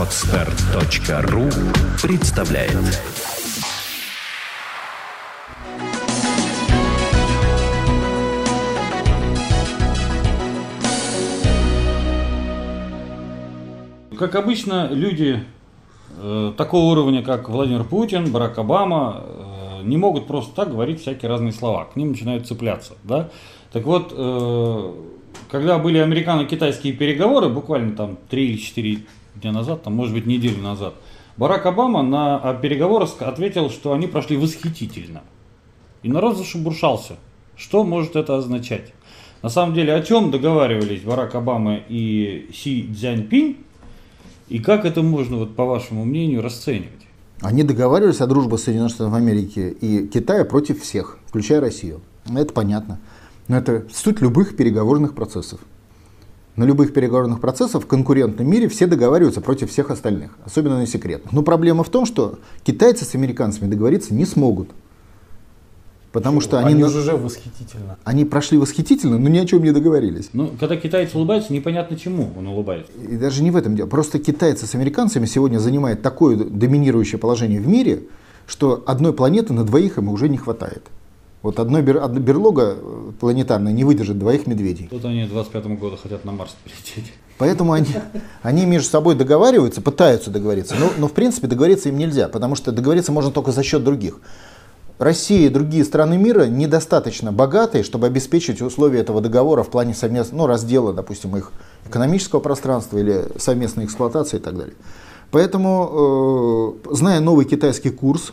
Отстар.ру представляет Как обычно, люди э, такого уровня, как Владимир Путин, Барак Обама, э, не могут просто так говорить всякие разные слова. К ним начинают цепляться. Да? Так вот, э, когда были американо-китайские переговоры, буквально там 3 или 4 дня назад, там, может быть, неделю назад, Барак Обама на переговорах ответил, что они прошли восхитительно. И народ зашебуршался. Что может это означать? На самом деле, о чем договаривались Барак Обама и Си Цзяньпинь, и как это можно, вот, по вашему мнению, расценивать? Они договаривались о дружбе Соединенных Штатов Америки и Китая против всех, включая Россию. Это понятно. Но это суть любых переговорных процессов. На любых переговорных процессах в конкурентном мире все договариваются против всех остальных, особенно на секретных. Но проблема в том, что китайцы с американцами договориться не смогут. Потому что они, они уже восхитительно. Они прошли восхитительно, но ни о чем не договорились. Ну, когда китайцы улыбаются, непонятно чему он улыбается. И даже не в этом дело. Просто китайцы с американцами сегодня занимают такое доминирующее положение в мире, что одной планеты на двоих им уже не хватает. Вот одной берлога э, планетарная не выдержит двоих медведей. Тут они к 25 году хотят на Марс полететь. Поэтому они, они между собой договариваются, пытаются договориться. Но, но в принципе договориться им нельзя, потому что договориться можно только за счет других. Россия и другие страны мира недостаточно богатые, чтобы обеспечить условия этого договора в плане совместного ну, раздела, допустим, их экономического пространства или совместной эксплуатации и так далее. Поэтому, э, зная новый китайский курс,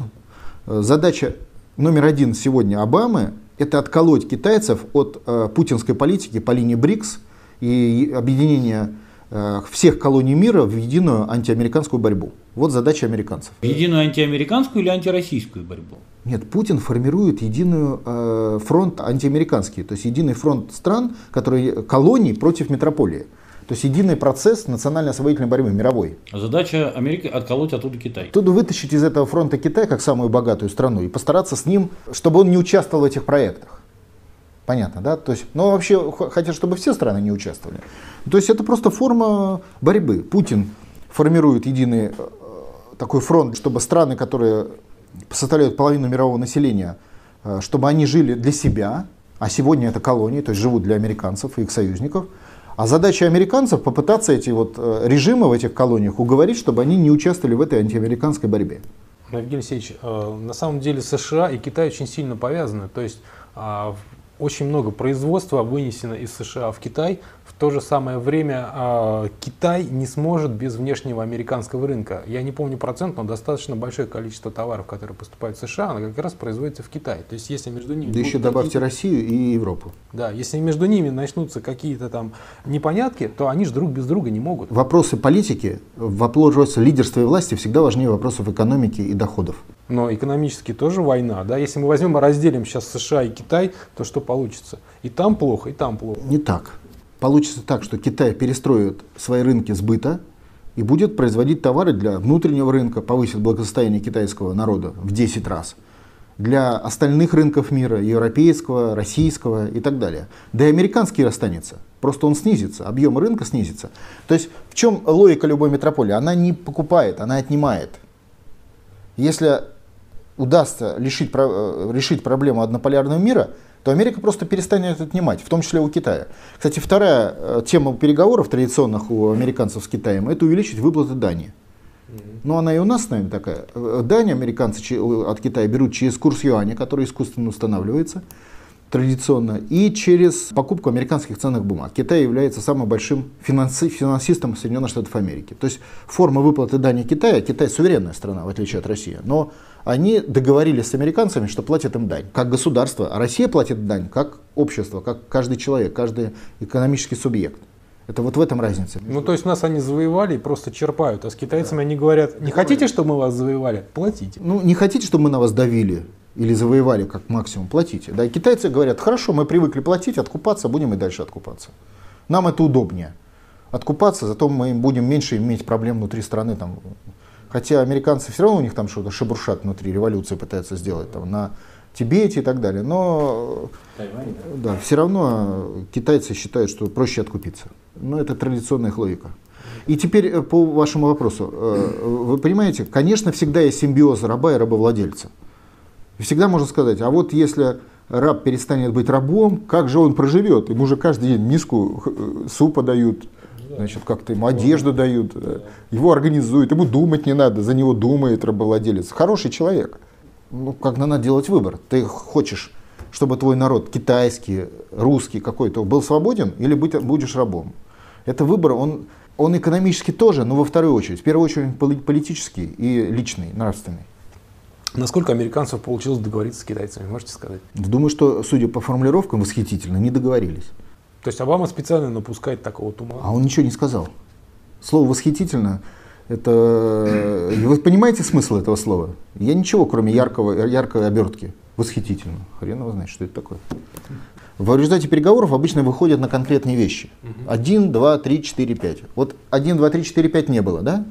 э, задача номер один сегодня Обамы – это отколоть китайцев от э, путинской политики по линии БРИКС и объединения э, всех колоний мира в единую антиамериканскую борьбу. Вот задача американцев. Единую антиамериканскую или антироссийскую борьбу? Нет, Путин формирует единую э, фронт антиамериканский, то есть единый фронт стран, которые колоний против метрополии. То есть единый процесс национальной освоительной борьбы, мировой. Задача Америки отколоть оттуда Китай. Тут вытащить из этого фронта Китай как самую богатую страну и постараться с ним, чтобы он не участвовал в этих проектах. Понятно, да? То есть, ну вообще хотят, чтобы все страны не участвовали. То есть это просто форма борьбы. Путин формирует единый э, такой фронт, чтобы страны, которые составляют половину мирового населения, э, чтобы они жили для себя, а сегодня это колонии, то есть живут для американцев и их союзников – а задача американцев попытаться эти вот э, режимы в этих колониях уговорить, чтобы они не участвовали в этой антиамериканской борьбе. Евгений Алексеевич, э, на самом деле США и Китай очень сильно повязаны. То есть а, очень много производства вынесено из США в Китай, то же самое время э, Китай не сможет без внешнего американского рынка. Я не помню процент, но достаточно большое количество товаров, которые поступают в США, оно как раз производится в Китае. То есть если между ними... Да еще добавьте Россию и Европу. Да, если между ними начнутся какие-то там непонятки, то они же друг без друга не могут. Вопросы политики, вопросы лидерства и власти всегда важнее вопросов экономики и доходов. Но экономически тоже война. Да? Если мы возьмем и разделим сейчас США и Китай, то что получится? И там плохо, и там плохо. Не так получится так, что Китай перестроит свои рынки сбыта и будет производить товары для внутреннего рынка, повысит благосостояние китайского народа в 10 раз, для остальных рынков мира, европейского, российского и так далее. Да и американский останется, просто он снизится, объем рынка снизится. То есть в чем логика любой метрополии? Она не покупает, она отнимает. Если удастся решить, э, решить проблему однополярного мира, то Америка просто перестанет отнимать, в том числе у Китая. Кстати, вторая э, тема переговоров традиционных у американцев с Китаем – это увеличить выплаты дани. Ну, она и у нас, наверное, такая. Э, дань американцы от Китая берут через курс юаня, который искусственно устанавливается традиционно, и через покупку американских ценных бумаг. Китай является самым большим финанси финансистом Соединенных Штатов Америки. То есть форма выплаты дани Китая, Китай суверенная страна, в отличие от России, но они договорились с американцами, что платят им дань, как государство, а Россия платит дань как общество, как каждый человек, каждый экономический субъект. Это вот в этом разница. Ну, то есть нас они завоевали и просто черпают, а с китайцами да. они говорят, не хотите, чтобы мы вас завоевали? Платите. Ну, не хотите, чтобы мы на вас давили? или завоевали как максимум, платите. Да, и китайцы говорят, хорошо, мы привыкли платить, откупаться, будем и дальше откупаться. Нам это удобнее. Откупаться, зато мы будем меньше иметь проблем внутри страны. Там. Хотя американцы все равно у них там что-то шебуршат внутри, революции пытаются сделать там, на Тибете и так далее. Но Тайвань, да. Да, все равно китайцы считают, что проще откупиться. Но это традиционная их логика. И теперь э, по вашему вопросу. Э, вы понимаете, конечно, всегда есть симбиоз раба и рабовладельца. Всегда можно сказать, а вот если раб перестанет быть рабом, как же он проживет? Ему же каждый день миску э, супа дают, значит, как-то ему одежду дают, его организуют, ему думать не надо, за него думает рабовладелец. Хороший человек. Ну, как надо делать выбор. Ты хочешь, чтобы твой народ китайский, русский какой-то был свободен или быть, будешь рабом? Это выбор, он, он экономически тоже, но во вторую очередь. В первую очередь политический и личный, нравственный. Насколько американцев получилось договориться с китайцами, можете сказать? Думаю, что, судя по формулировкам, восхитительно, не договорились. То есть Обама специально напускает такого тумана? А он ничего не сказал. Слово «восхитительно» это... Вы понимаете смысл этого слова? Я ничего, кроме яркого, яркой обертки. Восхитительно. Хрен его знает, что это такое. В результате переговоров обычно выходят на конкретные вещи. Один, два, три, четыре, пять. Вот один, два, три, четыре, пять не было, да?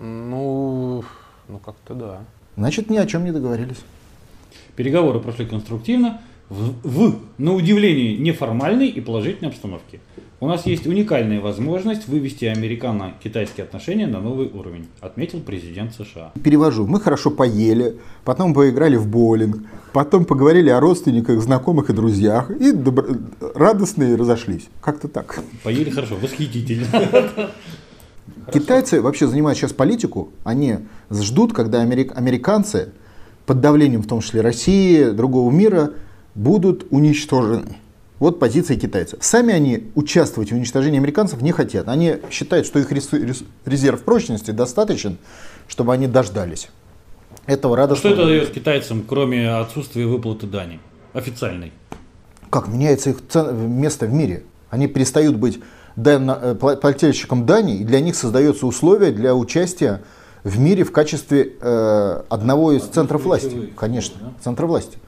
Ну, ну как-то да. Значит, ни о чем не договорились. Переговоры прошли конструктивно, в, в на удивление, неформальной и положительной обстановке. У нас есть уникальная возможность вывести американо-китайские отношения на новый уровень, отметил президент США. Перевожу. Мы хорошо поели, потом поиграли в боулинг, потом поговорили о родственниках, знакомых и друзьях, и добро... радостные разошлись. Как-то так. Поели хорошо, восхитительно. Китайцы вообще занимают сейчас политику, они ждут, когда америк... американцы под давлением, в том числе России, другого мира, будут уничтожены. Вот позиция китайцев. Сами они участвовать в уничтожении американцев не хотят. Они считают, что их резерв прочности достаточен, чтобы они дождались. Этого радостно. Что это дает китайцам, кроме отсутствия выплаты дани официальной? Как меняется их место в мире? Они перестают быть э, плательщиком дани, и для них создаются условия для участия в мире в качестве э, одного из центров власти. Конечно, центра власти.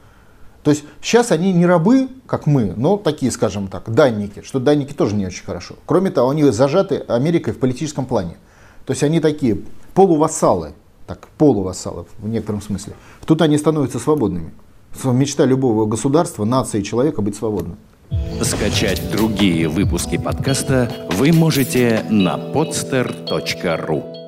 То есть сейчас они не рабы, как мы, но такие, скажем так, данники, что данники тоже не очень хорошо. Кроме того, они зажаты Америкой в политическом плане. То есть они такие полувассалы, так, полувассалы в некотором смысле. Тут они становятся свободными. Мечта любого государства, нации, человека быть свободным. Скачать другие выпуски подкаста вы можете на podster.ru